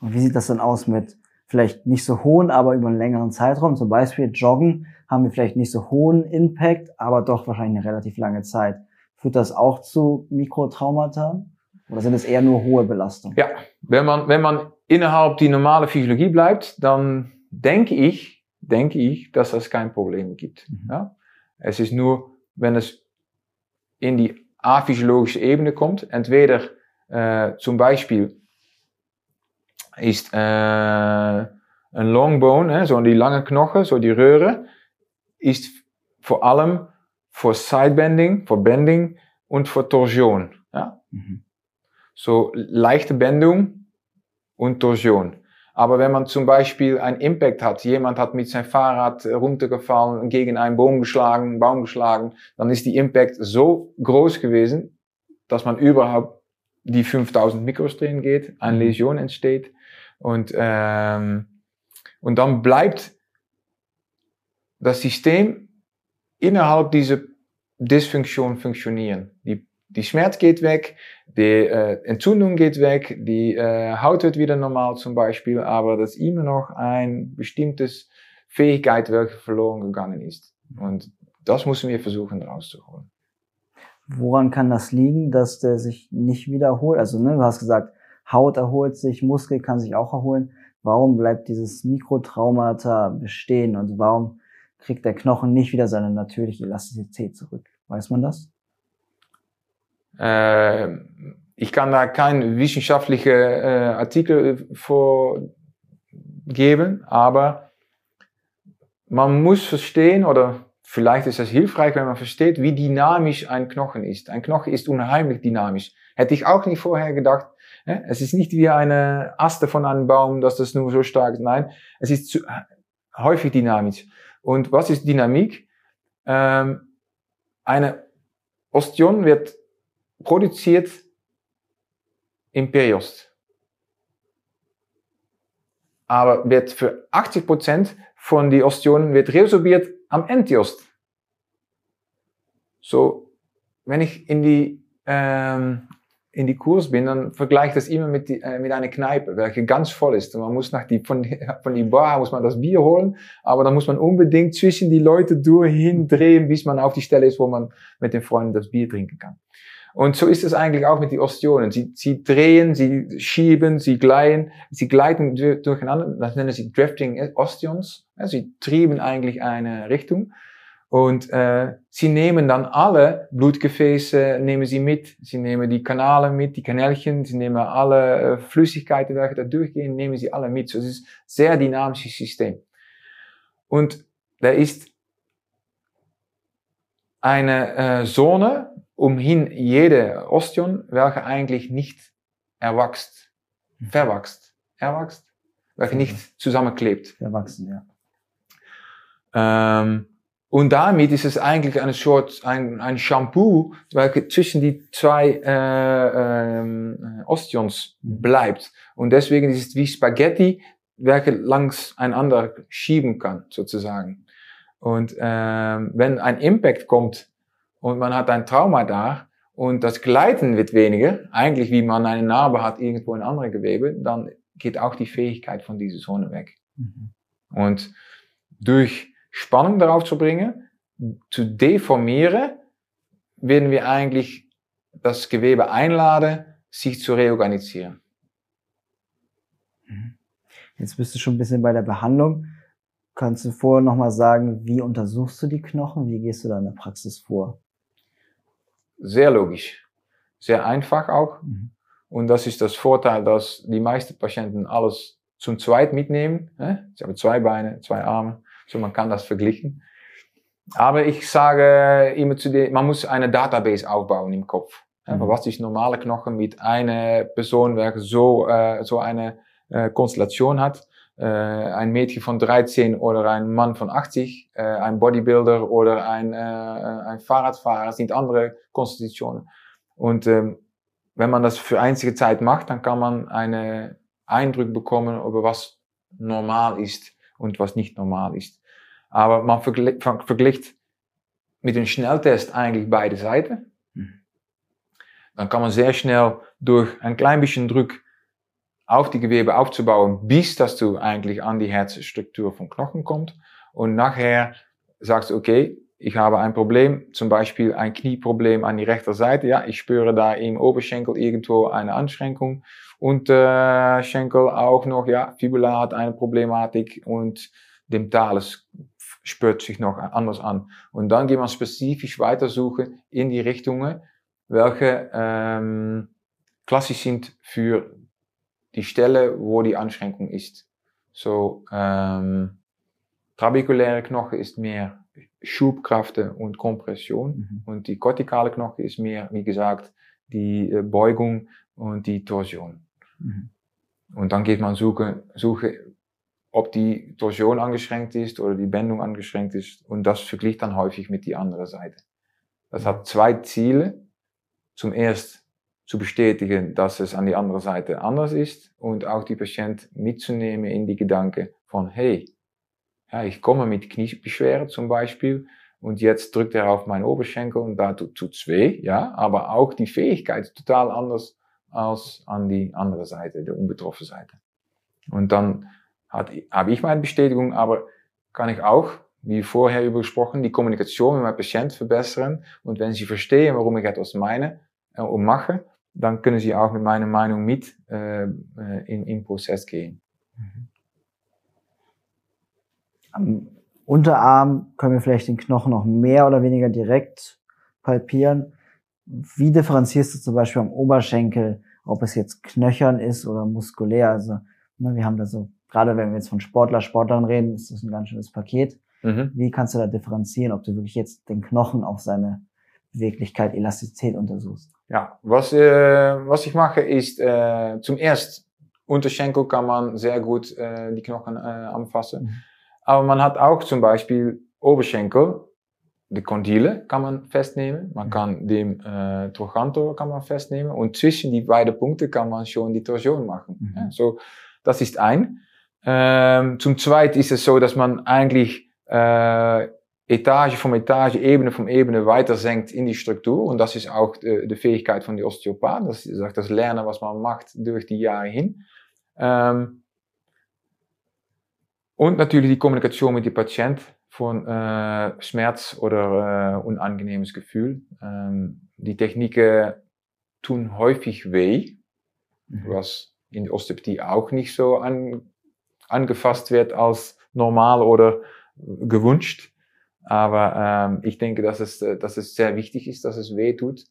Und wie sieht das dann aus mit vielleicht nicht so hohen, aber über einen längeren Zeitraum? Zum Beispiel Joggen haben wir vielleicht nicht so hohen Impact, aber doch wahrscheinlich eine relativ lange Zeit. Führt das auch zu Mikrotraumata? Oder sind es eher nur hohe Belastungen? Ja, wenn man, wenn man innerhalb die normale Physiologie bleibt, dann denke ich, denke ich, dass das kein Problem gibt. Mhm. Ja? Es ist nur, wenn es in die aphysiologische Ebene kommt, entweder äh, zum Beispiel ist äh, ein Longbone, so die lange Knochen, so die Röhre, ist vor allem für Sidebending, für Bending und für Torsion. Ja? Mhm. So leichte Bendung und Torsion. Aber wenn man zum Beispiel einen Impact hat, jemand hat mit seinem Fahrrad runtergefallen, gegen einen Baum geschlagen, Baum geschlagen, dann ist die Impact so groß gewesen, dass man überhaupt die 5000 Mikrostrain geht, eine mhm. Läsion entsteht und, ähm, und dann bleibt das System innerhalb dieser Dysfunktion funktionieren. Die, die Schmerz geht weg, die äh, Entzündung geht weg, die äh, Haut wird wieder normal zum Beispiel, aber das ist immer noch ein bestimmtes Fähigkeit, welche verloren gegangen ist. Und das müssen wir versuchen rauszuholen. Woran kann das liegen, dass der sich nicht wiederholt? Also, ne, du hast gesagt, Haut erholt sich, Muskel kann sich auch erholen. Warum bleibt dieses Mikrotraumata bestehen und warum kriegt der Knochen nicht wieder seine natürliche Elastizität zurück. Weiß man das? Äh, ich kann da kein wissenschaftliche äh, Artikel vorgeben, aber man muss verstehen oder vielleicht ist es hilfreich, wenn man versteht, wie dynamisch ein Knochen ist. Ein Knochen ist unheimlich dynamisch. Hätte ich auch nicht vorher gedacht. Es ist nicht wie eine Aste von einem Baum, dass das nur so stark ist. Nein, es ist zu, häufig dynamisch. Und was ist Dynamik? Ähm, eine Ostion wird produziert im Periost. Aber wird für 80 Prozent von die Ostionen wird resorbiert am Endiost. So, wenn ich in die, ähm, in die Kurs bin, dann vergleiche ich das immer mit, die, äh, mit einer Kneipe, welche ganz voll ist. Und man muss nach die, von, von die Bar muss man das Bier holen, aber dann muss man unbedingt zwischen die Leute durch hindrehen, bis man auf die Stelle ist, wo man mit den Freunden das Bier trinken kann. Und so ist es eigentlich auch mit den Ostionen. Sie, sie drehen, sie schieben, sie gleiten, sie gleiten durcheinander. Das nennen sie Drifting Ostions. Sie trieben eigentlich eine Richtung. Und äh, sie nehmen dann alle Blutgefäße, nehmen sie mit. Sie nehmen die Kanäle mit, die Kanälchen, sie nehmen alle äh, Flüssigkeiten, welche da durchgehen, nehmen sie alle mit. So, es ist ein sehr dynamisches System. Und da ist eine äh, Zone umhin jede Ostion, welche eigentlich nicht erwachst, verwachst, erwachst, welche nicht zusammenklebt. Verwachsen, ja. Ähm, und damit ist es eigentlich eine Sort, ein, ein Shampoo, welche zwischen die zwei äh, äh, Ostions bleibt. Und deswegen ist es wie Spaghetti, welche langs einander schieben kann, sozusagen. Und ähm, wenn ein Impact kommt und man hat ein Trauma da und das Gleiten wird weniger, eigentlich wie man eine Narbe hat irgendwo in andere Gewebe, dann geht auch die Fähigkeit von dieser Zone weg. Mhm. Und durch Spannung darauf zu bringen, zu deformieren, werden wir eigentlich das Gewebe einladen, sich zu reorganisieren. Mhm. Jetzt bist du schon ein bisschen bei der Behandlung. Kannst du vorher nochmal sagen, wie untersuchst du die Knochen? Wie gehst du da in der Praxis vor? Sehr logisch. Sehr einfach auch. Mhm. Und das ist das Vorteil, dass die meisten Patienten alles zum Zweit mitnehmen. Sie haben zwei Beine, zwei Arme. So man kann das vergleichen. Aber ich sage immer zu dir, man muss eine Database aufbauen im Kopf. Mhm. was ist normale Knochen mit einer Person, welche so, äh, so eine äh, Konstellation hat. Äh, ein Mädchen von 13 oder ein Mann von 80, äh, ein Bodybuilder oder ein, äh, ein Fahrradfahrer sind andere Konstitutionen. Und ähm, wenn man das für einzige Zeit macht, dann kann man einen Eindruck bekommen über was normal ist und was nicht normal ist. Aber man vergleicht mit dem Schnelltest eigentlich beide Seiten. Mhm. Dann kann man sehr schnell durch ein klein bisschen Druck auf die Gewebe aufzubauen, bis dass du eigentlich an die Herzstruktur vom Knochen kommt. Und nachher sagst du, okay, ich habe ein Problem, zum Beispiel ein Knieproblem an die rechten Seite. Ja, ich spüre da im Oberschenkel irgendwo eine Anschränkung und äh, Schenkel auch noch, ja, Fibula hat eine Problematik und dem Thales spürt sich noch anders an. Und dann geht man spezifisch weitersuchen in die Richtungen, welche ähm, klassisch sind für die Stelle, wo die Anschränkung ist. So, ähm, trabekuläre Knochen ist mehr Schubkraft und Kompression mhm. und die kortikale Knochen ist mehr, wie gesagt, die äh, Beugung und die Torsion. Mhm. Und dann geht man suchen, suche, ob die Torsion angeschränkt ist oder die Bändung angeschränkt ist und das vergleicht dann häufig mit die andere Seite. Das hat zwei Ziele. Zum ersten zu bestätigen, dass es an die andere Seite anders ist und auch die Patient mitzunehmen in die Gedanke von, hey, ja, ich komme mit Kniebeschwerden zum Beispiel und jetzt drückt er auf meinen Oberschenkel und da tut es weh, ja, aber auch die Fähigkeit ist total anders als an die andere Seite, der unbetroffene Seite. Und dann habe ich meine Bestätigung, aber kann ich auch, wie vorher übersprochen, die Kommunikation mit meinem Patient verbessern. Und wenn sie verstehen, warum ich etwas meine äh, und mache, dann können sie auch mit meiner Meinung mit äh, äh in, in Prozess gehen. Mhm. Am Unterarm können wir vielleicht den Knochen noch mehr oder weniger direkt palpieren. Wie differenzierst du zum Beispiel am Oberschenkel, ob es jetzt knöchern ist oder muskulär? Also, ne, wir haben da so, gerade wenn wir jetzt von Sportler, Sportlern reden, ist das ein ganz schönes Paket. Mhm. Wie kannst du da differenzieren, ob du wirklich jetzt den Knochen auf seine Beweglichkeit, Elastizität untersuchst? Ja, was, äh, was ich mache ist, äh, zum ersten, Unterschenkel kann man sehr gut äh, die Knochen äh, anfassen. Mhm. Aber man hat auch zum Beispiel Oberschenkel, die Kondyle kann man festnehmen, man mhm. kann den äh, Trochanter kann man festnehmen und zwischen die beiden Punkte kann man schon die Torsion machen. Mhm. Ja, so, das ist ein. Ähm, zum Zweiten ist es so, dass man eigentlich äh, Etage vom Etage, Ebene vom Ebene weiter senkt in die Struktur. Und das ist auch de, de Fähigkeit von die Osteopath. Das ist auch das Lernen, was man macht durch die Jahre hin. Ähm, und natürlich die Kommunikation mit dem Patient von äh, Schmerz oder äh, unangenehmes Gefühl. Ähm, die Techniken tun häufig weh, mhm. was in der Osteopathie auch nicht so an, angefasst wird als normal oder gewünscht. Aber ähm, ich denke, dass es, äh, dass es sehr wichtig ist, dass es weh tut.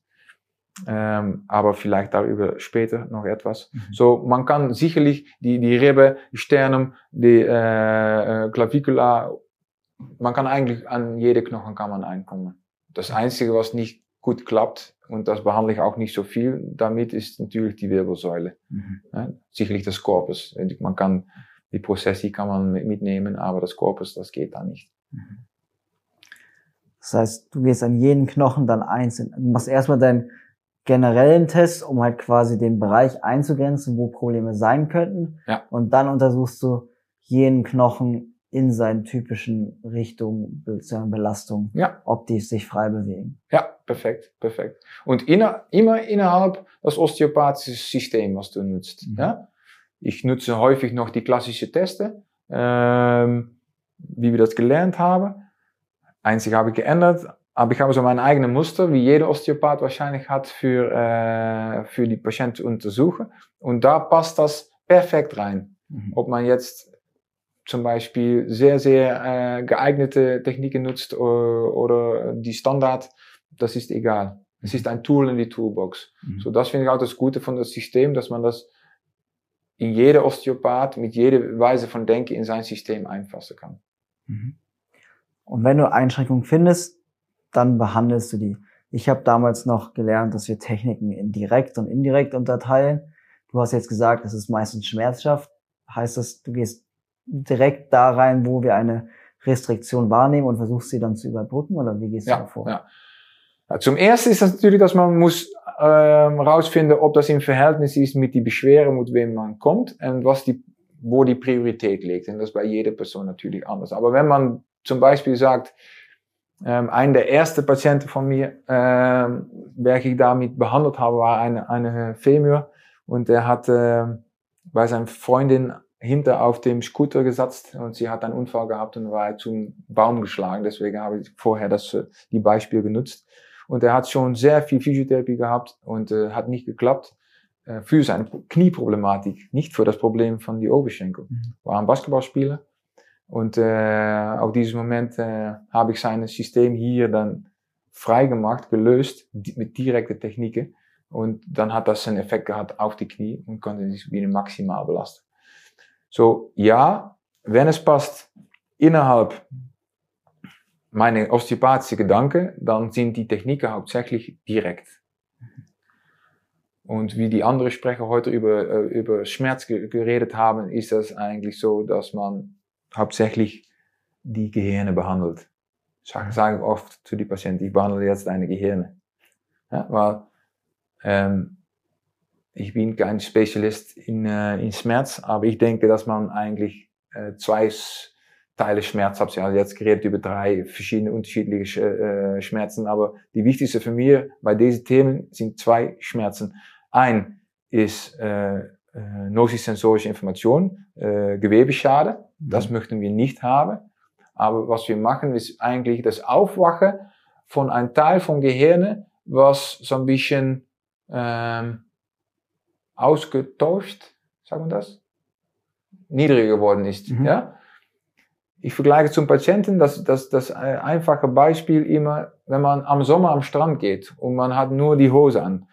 Ähm, aber vielleicht darüber später noch etwas. Mhm. So, man kann sicherlich die, die die Sternum, die äh, äh, Clavicula, man kann eigentlich an jede Knochen kann man einkommen. Das Einzige, was nicht gut klappt, und das behandle ich auch nicht so viel damit, ist natürlich die Wirbelsäule. Mhm. Ja, sicherlich das Korpus. Man kann, die Prozessi kann man mitnehmen, aber das Korpus, das geht da nicht. Das heißt, du gehst an jeden Knochen dann einzeln. Du machst erstmal deinen generellen Test, um halt quasi den Bereich einzugrenzen, wo Probleme sein könnten. Ja. Und dann untersuchst du jeden Knochen in seinen typischen Richtungen, Belastung, ja. ob die sich frei bewegen. Ja, perfekt, perfekt. Und inner, immer innerhalb das osteopathische System, was du nutzt. Mhm. Ja? Ich nutze häufig noch die klassische Teste, ähm, wie wir das gelernt haben. Einzig habe ich geändert, aber ich habe so mein eigenes Muster, wie jeder Osteopath wahrscheinlich hat, für, äh, für die Patienten zu untersuchen. Und da passt das perfekt rein. Mhm. Ob man jetzt zum Beispiel sehr, sehr äh, geeignete Techniken nutzt oder, oder die Standard, das ist egal. Es ist ein Tool in die Toolbox. Mhm. So, das finde ich auch das Gute von das System, dass man das in jeder Osteopath mit jeder Weise von Denken in sein System einfassen kann. Mhm. Und wenn du Einschränkungen findest, dann behandelst du die. Ich habe damals noch gelernt, dass wir Techniken in direkt und indirekt unterteilen. Du hast jetzt gesagt, es ist meistens schmerzhaft. Heißt das, du gehst direkt da rein, wo wir eine Restriktion wahrnehmen und versuchst sie dann zu überbrücken oder wie gehst du ja, da vor? Ja. ja. Zum ersten ist das natürlich, dass man muss ähm, rausfinden, ob das im Verhältnis ist mit die Beschwerden, mit wem man kommt und was die, wo die Priorität liegt. Und das bei jeder Person natürlich anders. Aber wenn man zum Beispiel sagt, ähm, ein der ersten Patienten von mir, ähm, welche ich damit behandelt habe, war eine, eine Femur und er hat äh, bei seiner Freundin hinter auf dem Scooter gesetzt und sie hat einen Unfall gehabt und war zum Baum geschlagen. Deswegen habe ich vorher das die Beispiel genutzt. Und er hat schon sehr viel Physiotherapie gehabt und äh, hat nicht geklappt äh, für seine Knieproblematik, nicht für das Problem von die Oberschenkel. Mhm. War ein Basketballspieler und äh, auf diesem Moment äh, habe ich sein System hier dann freigemacht, gelöst mit direkten Techniken. Und dann hat das einen Effekt gehabt auf die Knie und konnte sich wieder maximal belasten. So, ja, wenn es passt, innerhalb meiner osteopathische Gedanken, dann sind die Techniken hauptsächlich direkt. Und wie die anderen Sprecher heute über, äh, über Schmerz geredet haben, ist das eigentlich so, dass man hauptsächlich die Gehirne behandelt. Sage sag ich oft zu den Patienten, ich behandle jetzt deine Gehirne. Ja, weil ähm, ich bin kein Spezialist in, äh, in Schmerz, aber ich denke, dass man eigentlich äh, zwei Teile Schmerz hat. Also jetzt geredet über drei verschiedene unterschiedliche äh, Schmerzen, aber die wichtigste für mich bei diesen Themen sind zwei Schmerzen. Ein ist äh, äh, nocisensorische Information, äh, Gewebeschade. Mhm. Das möchten wir nicht haben. Aber was wir machen, ist eigentlich das Aufwachen von einem Teil vom Gehirn, was so ein bisschen ähm, ausgetauscht, sagen wir das, niedriger geworden ist. Mhm. Ja? Ich vergleiche zum Patienten, das, das, das einfache Beispiel immer, wenn man am Sommer am Strand geht und man hat nur die Hose an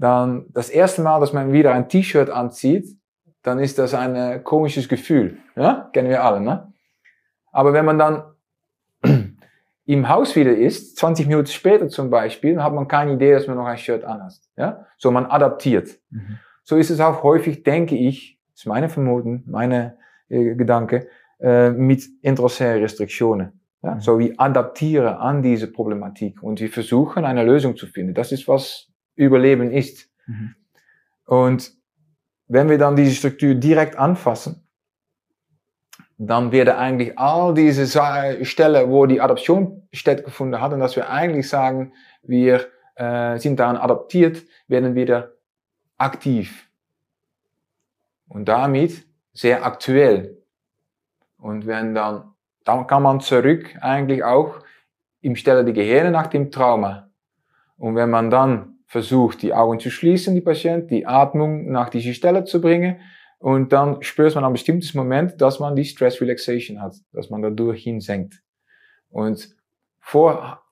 dann das erste Mal, dass man wieder ein T-Shirt anzieht, dann ist das ein äh, komisches Gefühl. Ja? Kennen wir alle, ne? Aber wenn man dann im Haus wieder ist, 20 Minuten später zum Beispiel, dann hat man keine Idee, dass man noch ein Shirt anhat. Ja? So, man adaptiert. Mhm. So ist es auch häufig, denke ich, ist meine Vermutung, meine äh, Gedanke, äh, mit intracerären Restriktionen. Ja? Mhm. So, wir adaptieren an diese Problematik und wir versuchen, eine Lösung zu finden. Das ist, was Überleben ist. Mhm. Und wenn wir dann diese Struktur direkt anfassen, dann werden eigentlich all diese Stellen, wo die Adaption stattgefunden hat, und dass wir eigentlich sagen, wir äh, sind daran adaptiert, werden wieder aktiv. Und damit sehr aktuell. Und wenn dann, dann kann man zurück eigentlich auch im Stelle die Gehirne nach dem Trauma. Und wenn man dann versucht, die Augen zu schließen, die Patient, die Atmung nach dieser Stelle zu bringen, und dann spürt man ein bestimmtes Moment, dass man die Stress Relaxation hat, dass man dadurch hinsenkt. Und vor,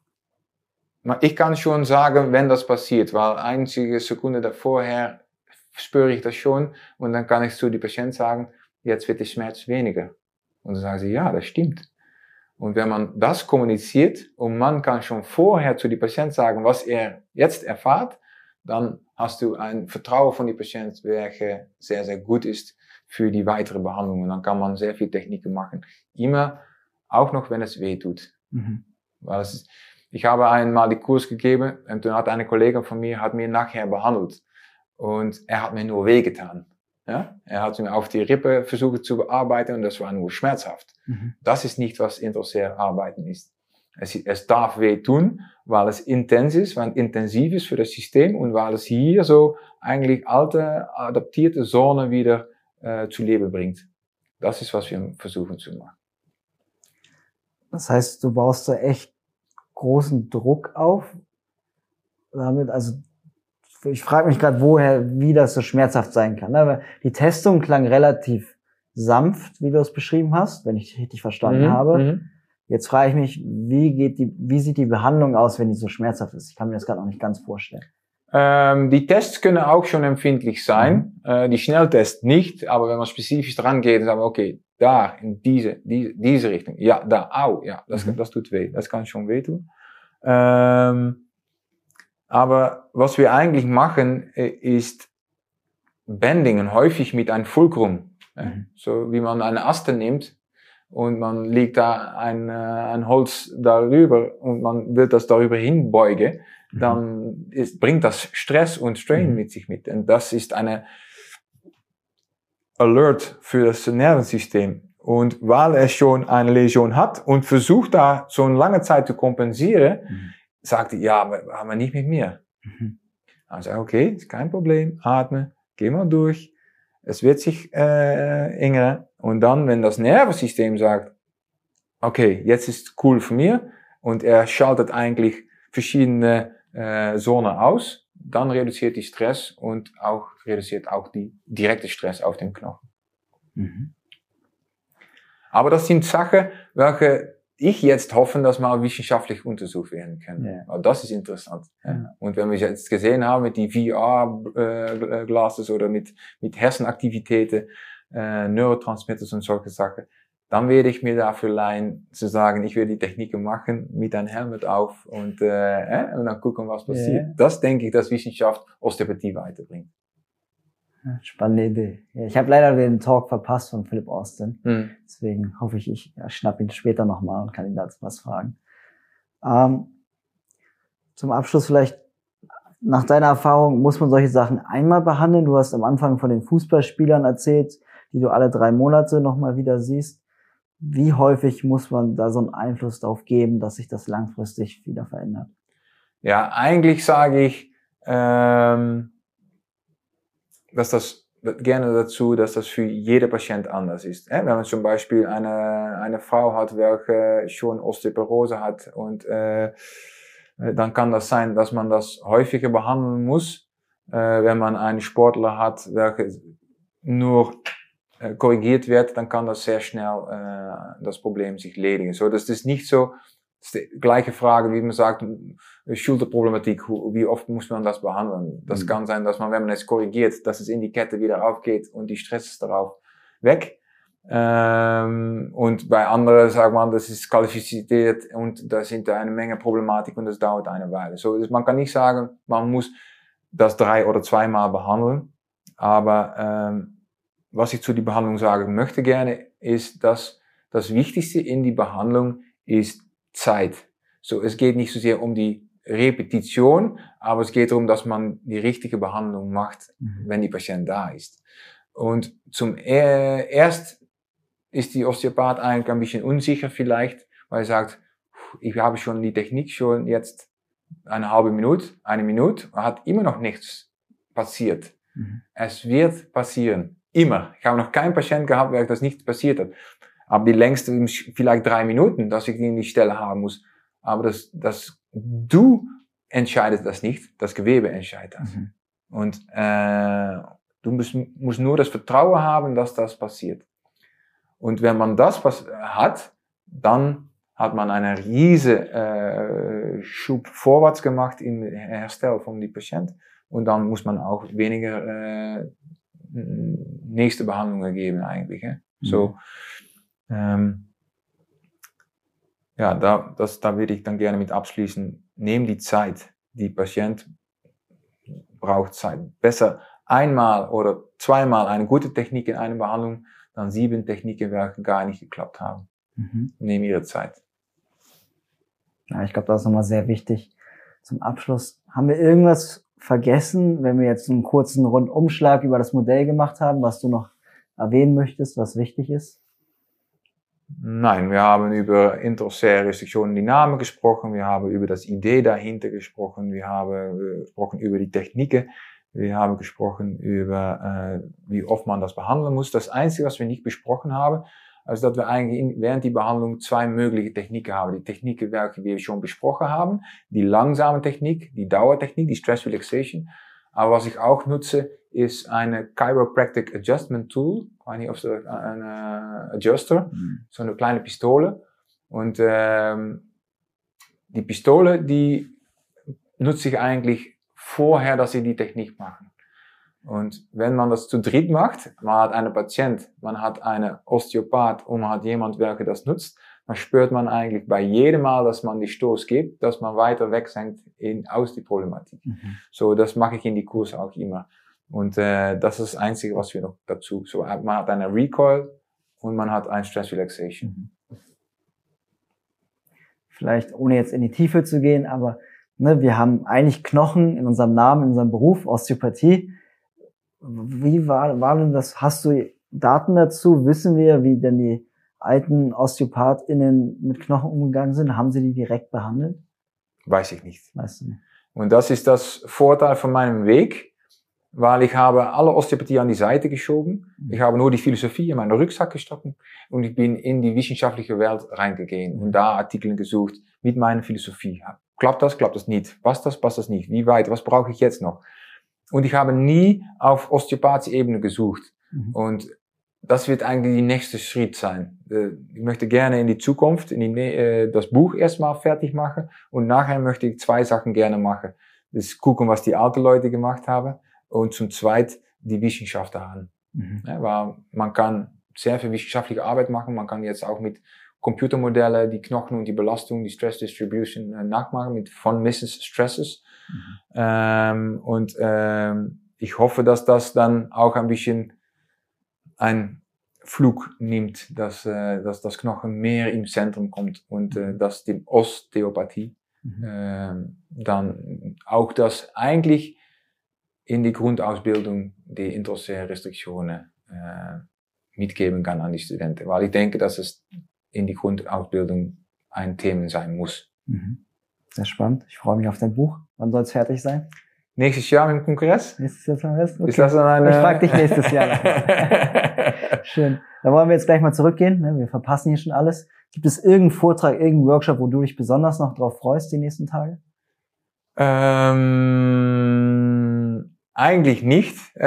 ich kann schon sagen, wenn das passiert, weil einzige Sekunde davorher spüre ich das schon und dann kann ich zu die Patient sagen, jetzt wird der Schmerz weniger. Und dann sagen sie, ja, das stimmt. Und wenn man das kommuniziert und man kann schon vorher zu die Patient sagen, was er jetzt erfahrt, dann hast du ein Vertrauen von die Patient, welche sehr, sehr gut ist für die weitere Behandlung. Und dann kann man sehr viel Techniken machen. Immer, auch noch wenn es weh tut. Mhm. Weil es ist, ich habe einmal die Kurs gegeben und dann hat eine Kollegin von mir, hat mir nachher behandelt. Und er hat mir nur weh getan. Ja? Er hat mir auf die Rippe versucht zu bearbeiten und das war nur schmerzhaft. Mhm. Das ist nicht, was interessiert arbeiten ist. Es, es darf weh tun, weil es intens ist, weil es intensiv ist für das System und weil es hier so eigentlich alte, adaptierte Zone wieder äh, zu Leben bringt. Das ist, was wir versuchen zu machen. Das heißt, du baust da echt großen Druck auf. Damit, also ich frage mich gerade, woher, wie das so schmerzhaft sein kann. Ne? Die Testung klang relativ sanft, wie du es beschrieben hast, wenn ich richtig verstanden mhm, habe. Mhm. Jetzt frage ich mich, wie geht die, wie sieht die Behandlung aus, wenn die so schmerzhaft ist? Ich kann mir das gerade noch nicht ganz vorstellen. Ähm, die Tests können auch schon empfindlich sein, mhm. äh, die Schnelltests nicht, aber wenn man spezifisch dran geht, sagen wir, okay, da, in diese, diese, diese Richtung, ja, da, au, ja, das, mhm. das tut weh, das kann schon wehtun. Ähm, aber was wir eigentlich machen, äh, ist Bendingen häufig mit einem Fulcrum. Mhm. So wie man eine Aste nimmt und man legt da ein, äh, ein Holz darüber und man will das darüber hinbeugen, mhm. dann ist, bringt das Stress und Strain mhm. mit sich mit. Und das ist eine Alert für das Nervensystem. Und weil er schon eine Läsion hat und versucht da so eine lange Zeit zu kompensieren, sagt er, ja, aber, nicht mit mir. Mhm. Sagt okay, ist kein Problem, atme, geh mal durch, es wird sich äh, enger. Und dann, wenn das Nervensystem sagt, okay, jetzt ist cool für mir und er schaltet eigentlich verschiedene äh, Zonen aus, dann reduziert die Stress und auch reduziert auch die direkte Stress auf den Knochen. Mhm. Aber das sind Sachen, welche ich jetzt hoffen, dass mal wissenschaftlich untersucht werden können. Ja. Das ist interessant. Ja. Und wenn wir jetzt gesehen haben mit die VR-Glasses äh, oder mit, mit Herzenaktivitäten, äh, Neurotransmitters und solche Sachen, dann werde ich mir dafür leihen, zu sagen, ich will die Techniken machen mit einem Helmet auf und, äh, äh, und dann gucken, was passiert. Ja. Das denke ich, dass Wissenschaft Osteopathie weiterbringt. Spannende Idee. Ich habe leider den Talk verpasst von Philip Austin. Mhm. Deswegen hoffe ich, ich schnapp ihn später nochmal und kann ihn dazu was fragen. Ähm, zum Abschluss vielleicht, nach deiner Erfahrung, muss man solche Sachen einmal behandeln? Du hast am Anfang von den Fußballspielern erzählt, die du alle drei Monate nochmal wieder siehst. Wie häufig muss man da so einen Einfluss darauf geben, dass sich das langfristig wieder verändert? Ja, eigentlich sage ich, ähm dass das gerne dazu, dass das für jede Patient anders ist. Wenn man zum Beispiel eine, eine Frau hat, welche schon Osteoporose hat und äh, dann kann das sein, dass man das häufiger behandeln muss, äh, wenn man einen Sportler hat, welcher nur äh, korrigiert wird, dann kann das sehr schnell äh, das Problem sich ledigen. So, das ist nicht so, das ist die gleiche Frage, wie man sagt, Schulterproblematik, wie oft muss man das behandeln? Das mhm. kann sein, dass man, wenn man es korrigiert, dass es in die Kette wieder aufgeht und die Stress ist darauf weg. Ähm, und bei anderen sagt man, das ist qualifiziert und da sind da eine Menge Problematik und das dauert eine Weile. So, man kann nicht sagen, man muss das drei oder zweimal behandeln. Aber ähm, was ich zu die Behandlung sagen möchte gerne, ist, dass das Wichtigste in die Behandlung ist Zeit. So, es geht nicht so sehr um die Repetition, aber es geht darum, dass man die richtige Behandlung macht, mhm. wenn die Patient da ist. Und zum er erst ist die Osteopath eigentlich ein bisschen unsicher vielleicht, weil er sagt, ich habe schon die Technik schon jetzt eine halbe Minute, eine Minute, hat immer noch nichts passiert. Mhm. Es wird passieren. Immer. Ich habe noch keinen Patient gehabt, der das nicht passiert hat. Aber die längste vielleicht drei Minuten, dass ich die in die Stelle haben muss. Aber das, das, du entscheidest das nicht, das Gewebe entscheidet das. Mhm. Und äh, du musst, musst nur das Vertrauen haben, dass das passiert. Und wenn man das hat, dann hat man einen riesen äh, Schub vorwärts gemacht im Herstel von die Patient. Und dann muss man auch weniger äh, nächste Behandlungen geben eigentlich. Hè? Mhm. So, ähm, ja, da, das, da würde ich dann gerne mit abschließen. Nehm die Zeit. Die Patient braucht Zeit. Besser einmal oder zweimal eine gute Technik in einer Behandlung dann sieben Techniken werden gar nicht geklappt haben. Mhm. Nehmen ihre Zeit. Ja, ich glaube, das ist nochmal sehr wichtig. Zum Abschluss, haben wir irgendwas vergessen, wenn wir jetzt einen kurzen Rundumschlag über das Modell gemacht haben, was du noch erwähnen möchtest, was wichtig ist? Nein, wir haben über introsäre Restriktionen die Namen gesprochen, wir haben über das Idee dahinter gesprochen, wir haben äh, gesprochen über die Techniken, wir haben gesprochen über, äh, wie oft man das behandeln muss. Das Einzige, was wir nicht besprochen haben, ist, dass wir eigentlich in, während die Behandlung zwei mögliche Techniken haben. Die Techniken, welche wir schon besprochen haben, die langsame Technik, die Dauertechnik, die Stress Relaxation. Aber was ich auch nutze, ist eine Chiropractic Adjustment Tool. Ich weiß nicht, ob es ein Adjuster, mhm. so eine kleine Pistole. Und ähm, die Pistole, die nutze ich eigentlich vorher, dass sie die Technik machen. Und wenn man das zu dritt macht, man hat einen Patient, man hat einen Osteopath und man hat jemand, welcher das nutzt, dann spürt man eigentlich bei jedem Mal, dass man die Stoß gibt, dass man weiter wegsenkt in, aus die Problematik. Mhm. So, das mache ich in die Kurse auch immer. Und äh, das ist das Einzige, was wir noch dazu. So, man hat eine Recoil und man hat ein Stress Relaxation. Mhm. Vielleicht ohne jetzt in die Tiefe zu gehen, aber Ne, wir haben eigentlich Knochen in unserem Namen, in unserem Beruf, Osteopathie. Wie war, war denn das? Hast du Daten dazu? Wissen wir, wie denn die alten OsteopathInnen mit Knochen umgegangen sind? Haben sie die direkt behandelt? Weiß ich nicht. Weißt du nicht. Und das ist das Vorteil von meinem Weg, weil ich habe alle Osteopathie an die Seite geschoben. Mhm. Ich habe nur die Philosophie in meinen Rucksack gestoppt und ich bin in die wissenschaftliche Welt reingegangen und da Artikel gesucht mit meiner Philosophie. Klappt das, klappt das nicht? Passt das, passt das nicht? Wie weit? Was brauche ich jetzt noch? Und ich habe nie auf Osteopathie-Ebene gesucht. Mhm. Und das wird eigentlich die nächste Schritt sein. Äh, ich möchte gerne in die Zukunft, in die, äh, das Buch erstmal fertig machen und nachher möchte ich zwei Sachen gerne machen. Das gucken, was die alten Leute gemacht haben und zum Zweit die Wissenschaft haben. Mhm. Ja, weil man kann sehr viel wissenschaftliche Arbeit machen. Man kann jetzt auch mit Computermodelle die Knochen und die Belastung, die Stress Distribution äh, nachmachen mit von Mrs. Stresses. Mhm. Ähm, und ähm, ich hoffe, dass das dann auch ein bisschen ein Flug nimmt, dass, äh, dass das Knochen mehr im Zentrum kommt und äh, mhm. dass die Osteopathie mhm. äh, dann auch das eigentlich in die Grundausbildung die introsäre Restriktionen äh, mitgeben kann an die Studenten. Weil ich denke, dass es in die Grundausbildung ein Thema sein muss. Mhm. Sehr spannend. Ich freue mich auf dein Buch. Wann soll es fertig sein? Nächstes Jahr im Kongress? Nächstes Jahr im Kongress? Okay. Ist das dann eine... Ich frage dich nächstes Jahr. Schön. Dann wollen wir jetzt gleich mal zurückgehen. Ne? Wir verpassen hier schon alles. Gibt es irgendeinen Vortrag, irgendeinen Workshop, wo du dich besonders noch drauf freust die nächsten Tage? Ähm, eigentlich nicht, äh,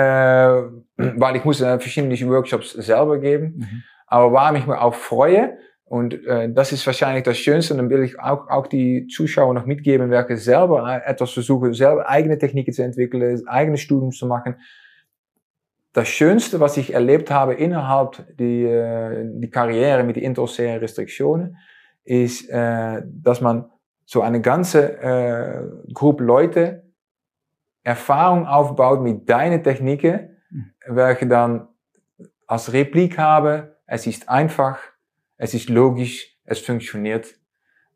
weil ich muss äh, verschiedene Workshops selber geben. Mhm. Aber warum ich mich auch freue, und äh, das ist wahrscheinlich das Schönste. Und dann will ich auch, auch die Zuschauer noch mitgeben, welche selber etwas versuchen, selber eigene Techniken zu entwickeln, eigene Studien zu machen. das Schönste, was ich erlebt habe innerhalb die, äh, die Karriere mit den interossären Restriktionen, ist, äh, dass man so eine ganze äh, Gruppe Leute Erfahrung aufbaut mit deinen Techniken, welche dann als Replik habe, es ist einfach, es ist logisch, es funktioniert.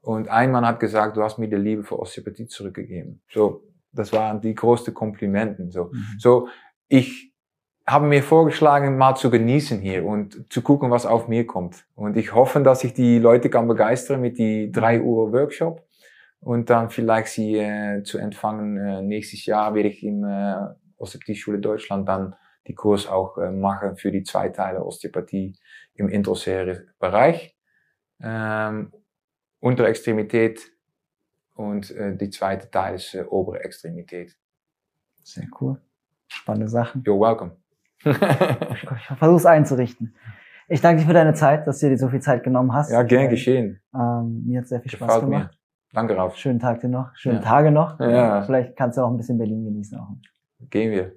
Und ein Mann hat gesagt, du hast mir die Liebe für Osteopathie zurückgegeben. So, das waren die größten Komplimenten. So, mhm. so ich habe mir vorgeschlagen, mal zu genießen hier und zu gucken, was auf mir kommt. Und ich hoffe, dass ich die Leute kann begeistern mit die drei Uhr Workshop und dann vielleicht sie äh, zu empfangen. Äh, nächstes Jahr werde ich im äh, Osteopathie-Schule Deutschland dann die Kurs auch äh, machen für die zwei Teile Osteopathie im intraosären Bereich. Ähm, untere Extremität und äh, die zweite Teil ist äh, obere Extremität. Sehr cool. Spannende Sachen. You're welcome ich versuche es einzurichten. Ich danke dir für deine Zeit, dass du dir so viel Zeit genommen hast. Ja, gern geschehen. Ähm, mir hat sehr viel Spaß Gefällt gemacht. Mir. Danke, Ralf. Schönen Tag dir noch. Schönen ja. Tage noch. Ja. Vielleicht kannst du auch ein bisschen Berlin genießen. Auch. Gehen wir.